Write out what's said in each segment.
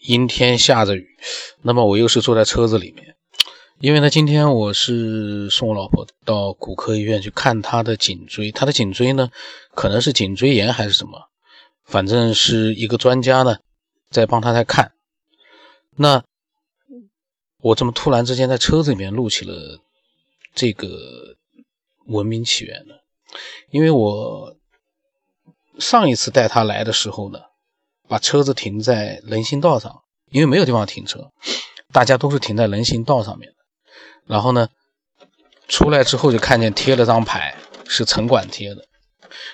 阴天下着雨，那么我又是坐在车子里面，因为呢，今天我是送我老婆到骨科医院去看她的颈椎，她的颈椎呢可能是颈椎炎还是什么，反正是一个专家呢在帮她在看。那我怎么突然之间在车子里面录起了这个文明起源呢？因为我上一次带她来的时候呢。把车子停在人行道上，因为没有地方停车，大家都是停在人行道上面的。然后呢，出来之后就看见贴了张牌，是城管贴的。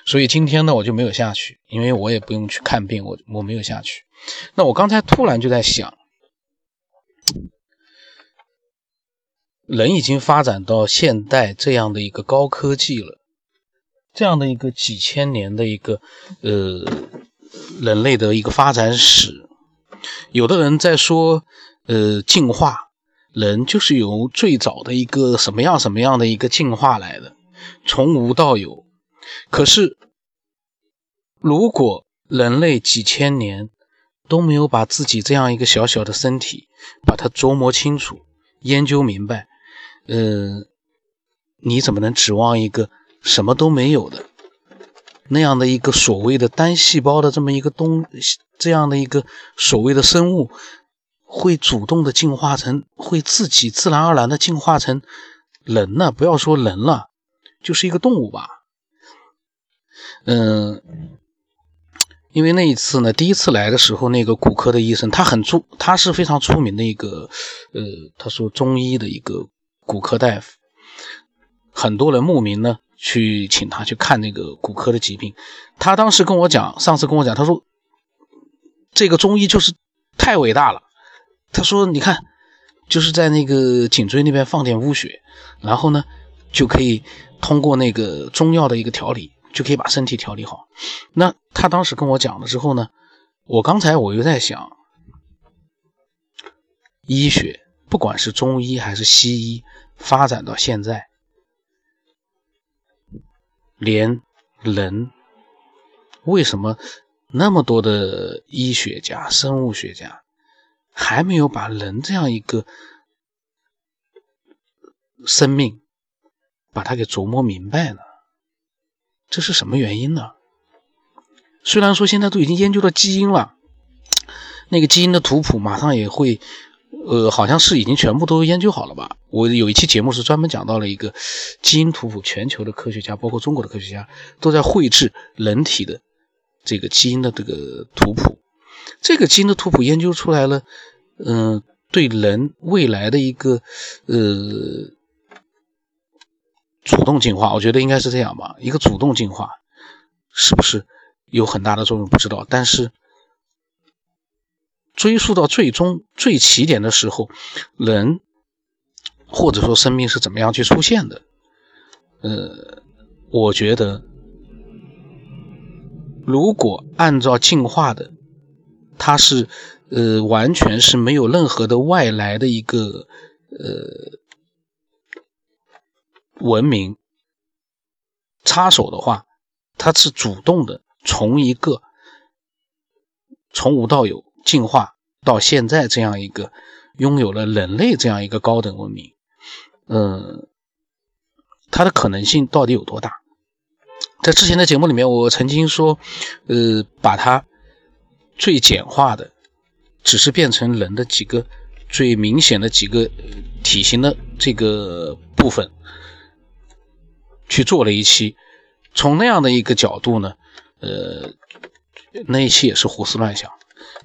所以今天呢，我就没有下去，因为我也不用去看病，我我没有下去。那我刚才突然就在想，人已经发展到现代这样的一个高科技了，这样的一个几千年的一个呃。人类的一个发展史，有的人在说，呃，进化，人就是由最早的一个什么样什么样的一个进化来的，从无到有。可是，如果人类几千年都没有把自己这样一个小小的身体，把它琢磨清楚、研究明白，呃，你怎么能指望一个什么都没有的？那样的一个所谓的单细胞的这么一个东，这样的一个所谓的生物，会主动的进化成，会自己自然而然的进化成人呢？不要说人了，就是一个动物吧。嗯，因为那一次呢，第一次来的时候，那个骨科的医生，他很出，他是非常出名的一个，呃，他说中医的一个骨科大夫，很多人慕名呢。去请他去看那个骨科的疾病，他当时跟我讲，上次跟我讲，他说这个中医就是太伟大了。他说你看，就是在那个颈椎那边放点污血，然后呢就可以通过那个中药的一个调理，就可以把身体调理好。那他当时跟我讲了之后呢，我刚才我又在想，医学不管是中医还是西医，发展到现在。连人为什么那么多的医学家、生物学家还没有把人这样一个生命把它给琢磨明白呢？这是什么原因呢？虽然说现在都已经研究到基因了，那个基因的图谱马上也会。呃，好像是已经全部都研究好了吧？我有一期节目是专门讲到了一个基因图谱，全球的科学家，包括中国的科学家，都在绘制人体的这个基因的这个图谱。这个基因的图谱研究出来了，嗯，对人未来的一个呃主动进化，我觉得应该是这样吧。一个主动进化是不是有很大的作用？不知道，但是。追溯到最终最起点的时候，人或者说生命是怎么样去出现的？呃，我觉得，如果按照进化的，它是呃完全是没有任何的外来的一个呃文明插手的话，它是主动的从一个从无到有。进化到现在这样一个拥有了人类这样一个高等文明，嗯，它的可能性到底有多大？在之前的节目里面，我曾经说，呃，把它最简化的，只是变成人的几个最明显的几个体型的这个部分去做了一期，从那样的一个角度呢，呃，那一期也是胡思乱想。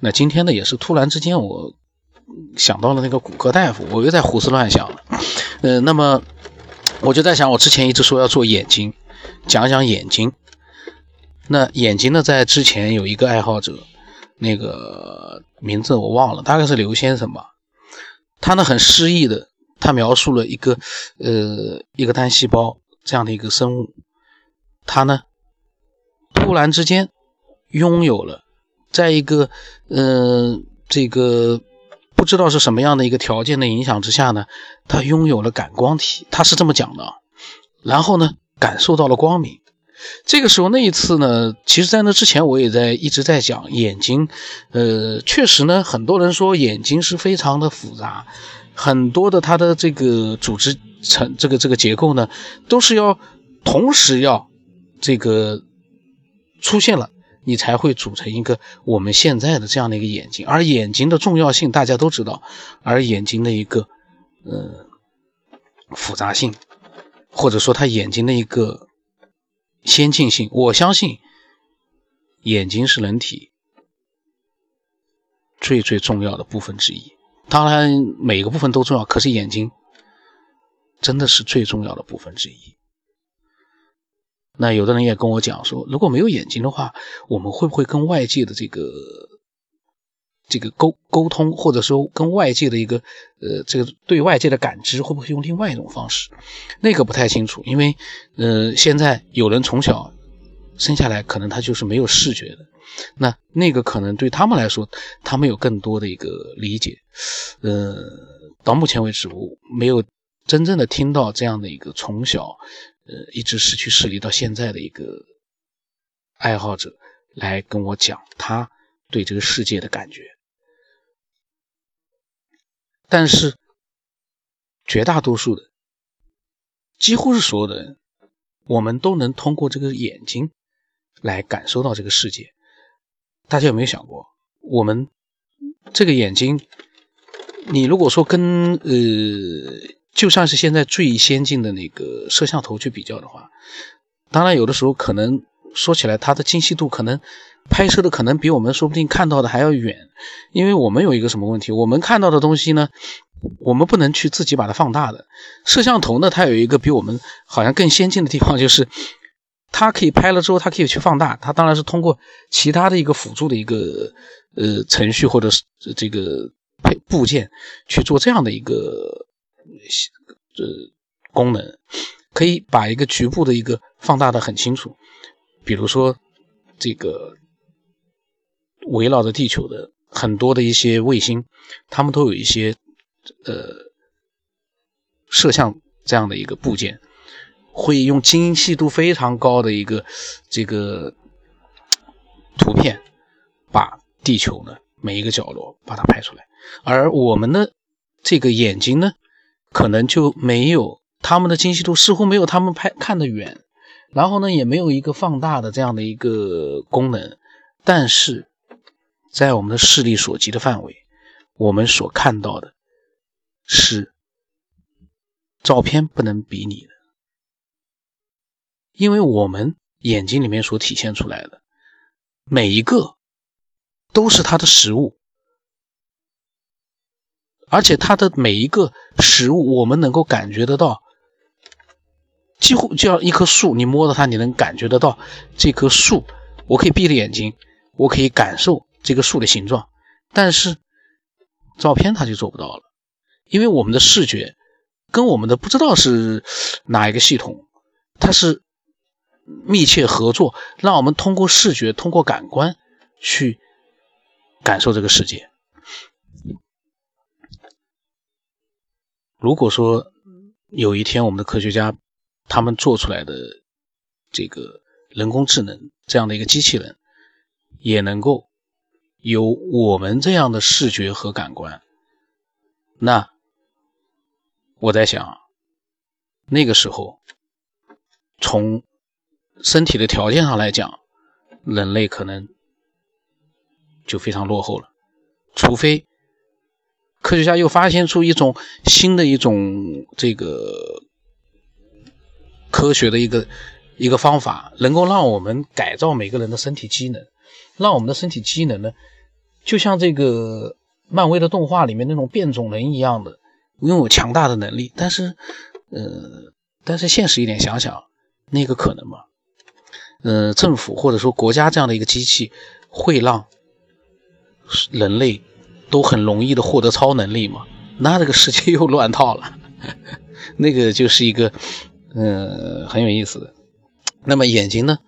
那今天呢，也是突然之间，我想到了那个骨科大夫，我又在胡思乱想了。呃，那么我就在想，我之前一直说要做眼睛，讲讲眼睛。那眼睛呢，在之前有一个爱好者，那个名字我忘了，大概是刘先生吧。他呢很诗意的，他描述了一个呃一个单细胞这样的一个生物，他呢突然之间拥有了。在一个，呃，这个不知道是什么样的一个条件的影响之下呢，他拥有了感光体，他是这么讲的。然后呢，感受到了光明，这个时候那一次呢，其实，在那之前我也在一直在讲眼睛，呃，确实呢，很多人说眼睛是非常的复杂，很多的它的这个组织成这个这个结构呢，都是要同时要这个出现了，你才会组成一个我们现在的这样的一个眼睛。而眼睛的重要性大家都知道，而眼睛的一个呃复杂性，或者说它眼睛的一个。先进性，我相信眼睛是人体最最重要的部分之一。当然，每个部分都重要，可是眼睛真的是最重要的部分之一。那有的人也跟我讲说，如果没有眼睛的话，我们会不会跟外界的这个这个沟沟通，或者说跟外界的一个呃这个对外界的感知，会不会用另外一种方式？那个不太清楚，因为呃现在有人从小生下来，可能他就是没有视觉的，那那个可能对他们来说，他们有更多的一个理解。呃，到目前为止，我没有真正的听到这样的一个从小。呃，一直失去视力到现在的一个爱好者来跟我讲他对这个世界的感觉，但是绝大多数的，几乎是所有的人，我们都能通过这个眼睛来感受到这个世界。大家有没有想过，我们这个眼睛，你如果说跟呃。就算是现在最先进的那个摄像头去比较的话，当然有的时候可能说起来它的精细度可能拍摄的可能比我们说不定看到的还要远，因为我们有一个什么问题，我们看到的东西呢，我们不能去自己把它放大的。摄像头呢，它有一个比我们好像更先进的地方，就是它可以拍了之后，它可以去放大。它当然是通过其他的一个辅助的一个呃程序或者是这个配部件去做这样的一个。这功能可以把一个局部的一个放大的很清楚，比如说这个围绕着地球的很多的一些卫星，它们都有一些呃摄像这样的一个部件，会用精细度非常高的一个这个图片，把地球呢每一个角落把它拍出来，而我们的这个眼睛呢。可能就没有他们的精细度，似乎没有他们拍看得远，然后呢，也没有一个放大的这样的一个功能。但是，在我们的视力所及的范围，我们所看到的是照片不能比拟的，因为我们眼睛里面所体现出来的每一个都是它的实物。而且它的每一个实物，我们能够感觉得到，几乎就像一棵树，你摸到它，你能感觉得到这棵树。我可以闭着眼睛，我可以感受这个树的形状，但是照片它就做不到了，因为我们的视觉跟我们的不知道是哪一个系统，它是密切合作，让我们通过视觉、通过感官去感受这个世界。如果说有一天我们的科学家他们做出来的这个人工智能这样的一个机器人也能够有我们这样的视觉和感官，那我在想，那个时候从身体的条件上来讲，人类可能就非常落后了，除非。科学家又发现出一种新的一种这个科学的一个一个方法，能够让我们改造每个人的身体机能，让我们的身体机能呢，就像这个漫威的动画里面那种变种人一样的，拥有强大的能力。但是，呃，但是现实一点想想，那个可能吗？呃，政府或者说国家这样的一个机器，会让人类？都很容易的获得超能力嘛？那这个世界又乱套了。那个就是一个，嗯，很有意思的。那么眼睛呢？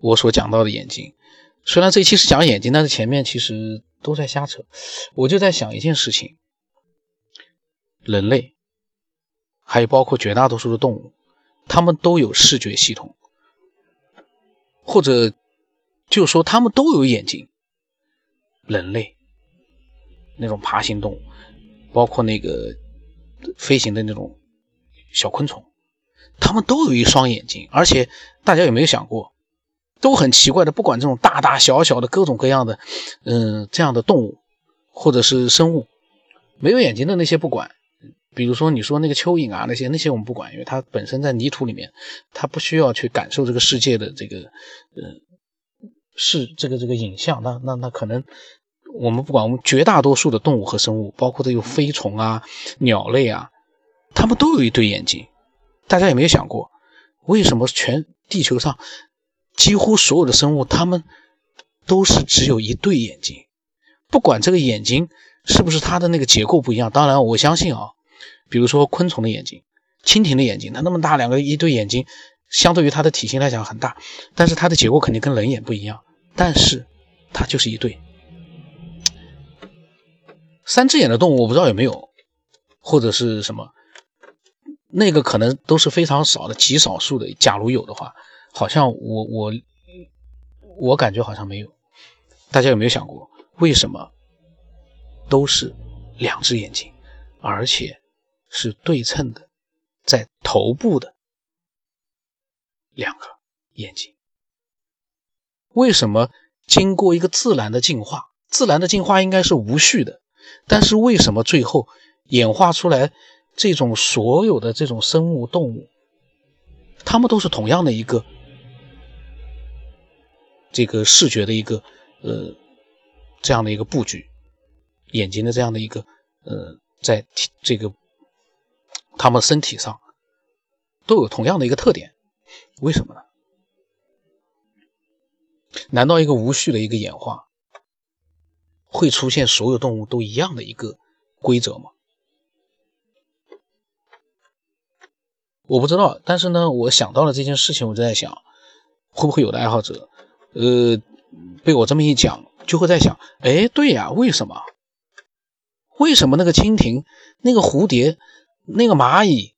我所讲到的眼睛，虽然这期是讲眼睛，但是前面其实都在瞎扯。我就在想一件事情：人类，还有包括绝大多数的动物，它们都有视觉系统。或者就说它们都有眼睛。人类那种爬行动物，包括那个飞行的那种小昆虫，它们都有一双眼睛。而且大家有没有想过，都很奇怪的，不管这种大大小小的各种各样的，嗯，这样的动物或者是生物，没有眼睛的那些不管。比如说，你说那个蚯蚓啊，那些那些我们不管，因为它本身在泥土里面，它不需要去感受这个世界的这个，呃，是这个这个影像。那那那可能我们不管，我们绝大多数的动物和生物，包括这有飞虫啊、鸟类啊，它们都有一对眼睛。大家有没有想过，为什么全地球上几乎所有的生物，它们都是只有一对眼睛？不管这个眼睛是不是它的那个结构不一样，当然我相信啊。比如说昆虫的眼睛，蜻蜓的眼睛，它那么大两个一对眼睛，相对于它的体型来讲很大，但是它的结构肯定跟人眼不一样。但是它就是一对。三只眼的动物我不知道有没有，或者是什么，那个可能都是非常少的，极少数的。假如有的话，好像我我我感觉好像没有。大家有没有想过，为什么都是两只眼睛，而且？是对称的，在头部的两个眼睛。为什么经过一个自然的进化，自然的进化应该是无序的，但是为什么最后演化出来这种所有的这种生物动物，它们都是同样的一个这个视觉的一个呃这样的一个布局，眼睛的这样的一个呃在这个。它们身体上都有同样的一个特点，为什么呢？难道一个无序的一个演化会出现所有动物都一样的一个规则吗？我不知道，但是呢，我想到了这件事情，我就在想，会不会有的爱好者，呃，被我这么一讲，就会在想，哎，对呀，为什么？为什么那个蜻蜓，那个蝴蝶？那个蚂蚁，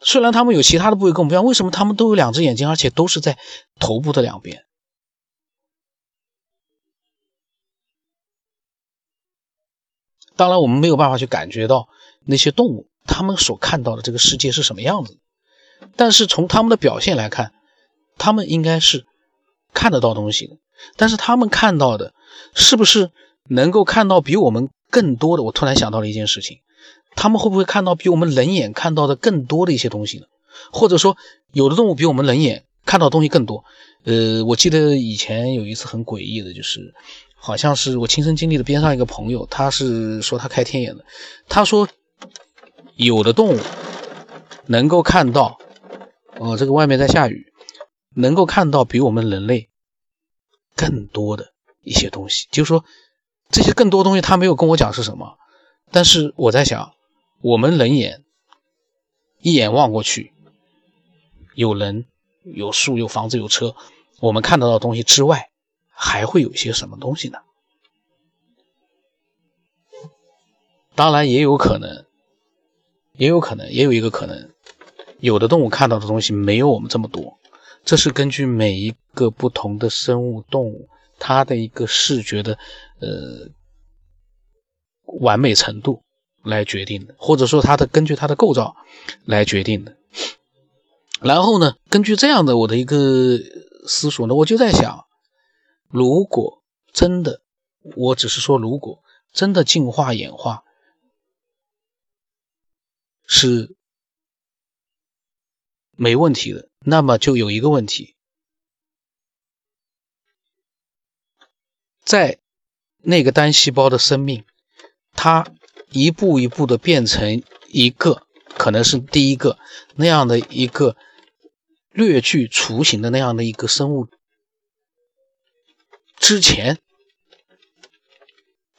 虽然它们有其他的部位跟我们不一样，为什么它们都有两只眼睛，而且都是在头部的两边？当然，我们没有办法去感觉到那些动物它们所看到的这个世界是什么样子，但是从它们的表现来看，它们应该是看得到东西的。但是它们看到的，是不是能够看到比我们更多的？我突然想到了一件事情。他们会不会看到比我们人眼看到的更多的一些东西呢？或者说，有的动物比我们人眼看到东西更多？呃，我记得以前有一次很诡异的，就是好像是我亲身经历的边上一个朋友，他是说他开天眼的，他说有的动物能够看到，哦，这个外面在下雨，能够看到比我们人类更多的一些东西，就是说这些更多东西他没有跟我讲是什么，但是我在想。我们人眼一眼望过去，有人、有树、有房子、有车，我们看得到东西之外，还会有一些什么东西呢？当然也有可能，也有可能，也有一个可能，有的动物看到的东西没有我们这么多。这是根据每一个不同的生物动物它的一个视觉的呃完美程度。来决定的，或者说它的根据它的构造来决定的。然后呢，根据这样的我的一个思索呢，我就在想，如果真的，我只是说，如果真的进化演化是没问题的，那么就有一个问题，在那个单细胞的生命，它。一步一步的变成一个，可能是第一个那样的一个略具雏形的那样的一个生物之前，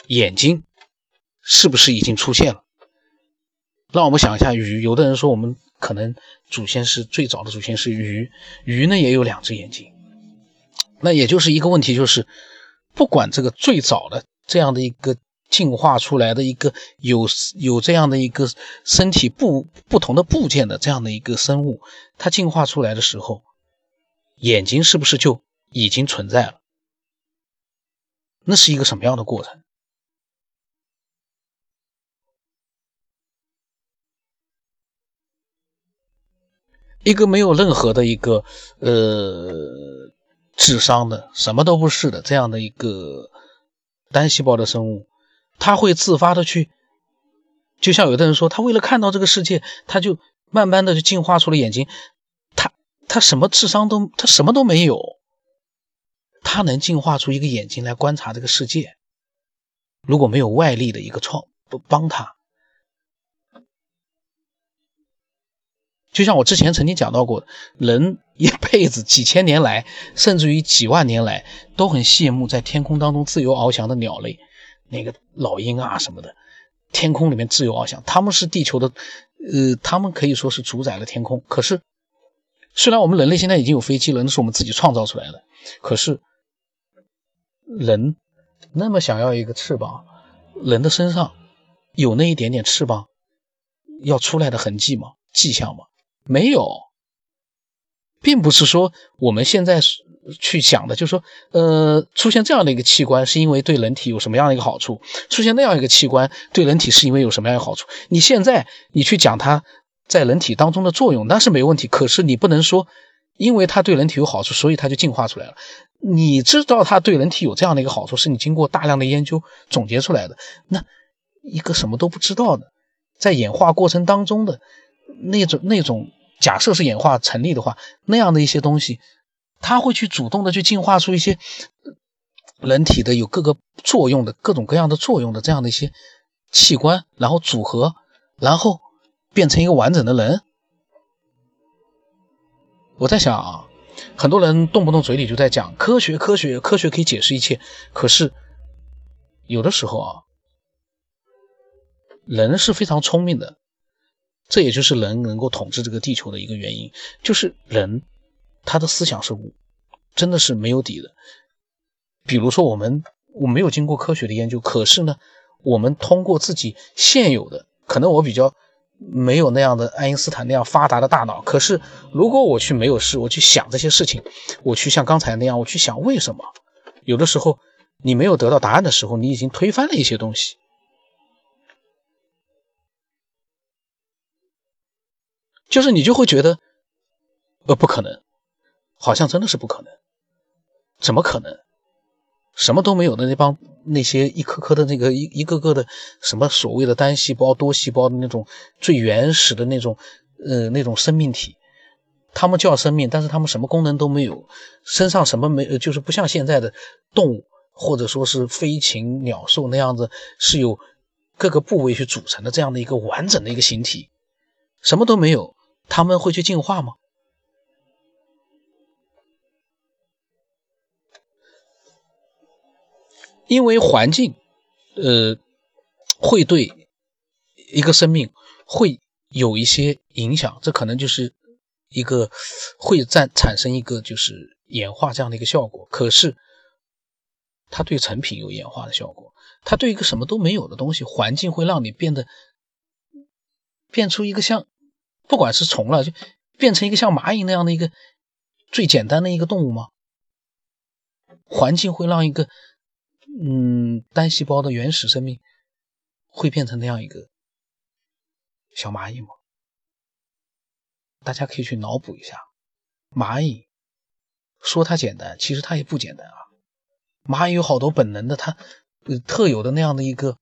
眼睛是不是已经出现了？让我们想一下，鱼。有的人说我们可能祖先是最早的祖先是鱼，鱼呢也有两只眼睛。那也就是一个问题，就是不管这个最早的这样的一个。进化出来的一个有有这样的一个身体不不同的部件的这样的一个生物，它进化出来的时候，眼睛是不是就已经存在了？那是一个什么样的过程？一个没有任何的一个呃智商的，什么都不是的这样的一个单细胞的生物，它会自发的去，就像有的人说，他为了看到这个世界，他就慢慢的就进化出了眼睛。他他什么智商都他什么都没有，他能进化出一个眼睛来观察这个世界。如果没有外力的一个创不帮他。就像我之前曾经讲到过，人一辈子几千年来，甚至于几万年来，都很羡慕在天空当中自由翱翔的鸟类，那个老鹰啊什么的，天空里面自由翱翔，他们是地球的，呃，他们可以说是主宰了天空。可是，虽然我们人类现在已经有飞机了，那是我们自己创造出来的，可是，人那么想要一个翅膀，人的身上有那一点点翅膀要出来的痕迹吗？迹象吗？没有，并不是说我们现在去想的，就是说，呃，出现这样的一个器官是因为对人体有什么样的一个好处，出现那样一个器官对人体是因为有什么样的好处。你现在你去讲它在人体当中的作用，那是没问题。可是你不能说，因为它对人体有好处，所以它就进化出来了。你知道它对人体有这样的一个好处，是你经过大量的研究总结出来的。那一个什么都不知道的，在演化过程当中的那种那种。假设是演化成立的话，那样的一些东西，它会去主动的去进化出一些人体的有各个作用的各种各样的作用的这样的一些器官，然后组合，然后变成一个完整的人。我在想啊，很多人动不动嘴里就在讲科学，科学，科学可以解释一切，可是有的时候啊，人是非常聪明的。这也就是人能够统治这个地球的一个原因，就是人他的思想是真的是没有底的。比如说，我们我没有经过科学的研究，可是呢，我们通过自己现有的，可能我比较没有那样的爱因斯坦那样发达的大脑，可是如果我去没有事，我去想这些事情，我去像刚才那样，我去想为什么，有的时候你没有得到答案的时候，你已经推翻了一些东西。就是你就会觉得，呃，不可能，好像真的是不可能，怎么可能？什么都没有的那帮那些一颗颗的那个一一个个的什么所谓的单细胞、多细胞的那种最原始的那种呃那种生命体，他们叫生命，但是他们什么功能都没有，身上什么没，就是不像现在的动物或者说是飞禽鸟兽那样子是有各个部位去组成的这样的一个完整的一个形体，什么都没有。他们会去进化吗？因为环境，呃，会对一个生命会有一些影响，这可能就是一个会在产生一个就是演化这样的一个效果。可是，它对成品有演化的效果，它对一个什么都没有的东西，环境会让你变得变出一个像。不管是虫了，就变成一个像蚂蚁那样的一个最简单的一个动物吗？环境会让一个嗯单细胞的原始生命会变成那样一个小蚂蚁吗？大家可以去脑补一下，蚂蚁说它简单，其实它也不简单啊。蚂蚁有好多本能的，它特有的那样的一个，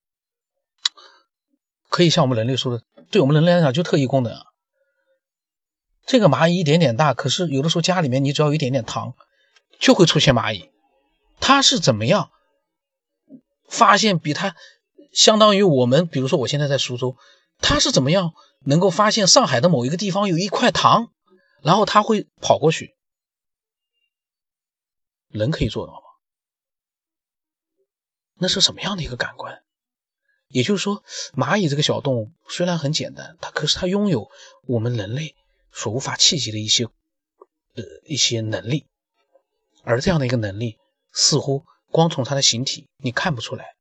可以像我们人类说的，对我们人类来讲就特异功能啊。这个蚂蚁一点点大，可是有的时候家里面你只要有一点点糖，就会出现蚂蚁。它是怎么样发现比它相当于我们，比如说我现在在苏州，它是怎么样能够发现上海的某一个地方有一块糖，然后它会跑过去？人可以做到吗？那是什么样的一个感官？也就是说，蚂蚁这个小动物虽然很简单，它可是它拥有我们人类。所无法企及的一些，呃，一些能力，而这样的一个能力，似乎光从它的形体你看不出来，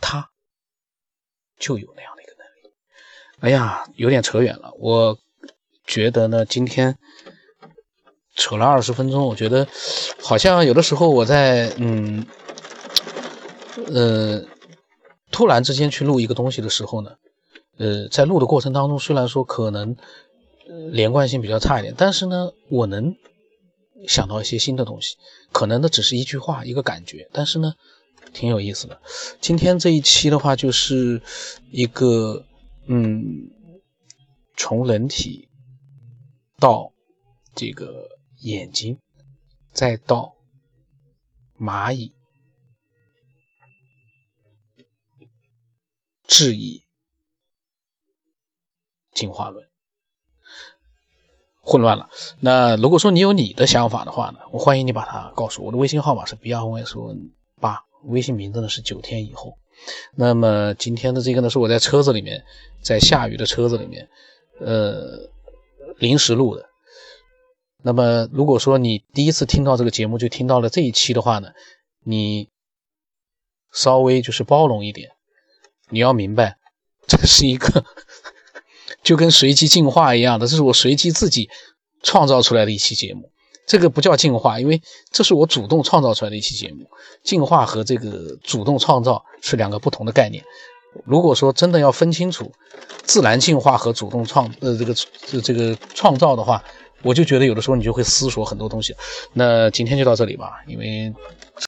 它就有那样的一个能力。哎呀，有点扯远了。我觉得呢，今天扯了二十分钟，我觉得好像有的时候我在嗯呃突然之间去录一个东西的时候呢，呃，在录的过程当中，虽然说可能连贯性比较差一点，但是呢，我能想到一些新的东西，可能那只是一句话一个感觉，但是呢挺有意思的。今天这一期的话，就是一个嗯从人体到这个。眼睛，再到蚂蚁，质疑进化论，混乱了。那如果说你有你的想法的话呢，我欢迎你把它告诉我。我的微信号码是 b r y s 八，微信名字呢是九天以后。那么今天的这个呢，是我在车子里面，在下雨的车子里面，呃，临时录的。那么，如果说你第一次听到这个节目就听到了这一期的话呢，你稍微就是包容一点，你要明白，这是一个就跟随机进化一样的，这是我随机自己创造出来的一期节目。这个不叫进化，因为这是我主动创造出来的一期节目。进化和这个主动创造是两个不同的概念。如果说真的要分清楚自然进化和主动创呃这个这个创造的话。我就觉得有的时候你就会思索很多东西，那今天就到这里吧，因为。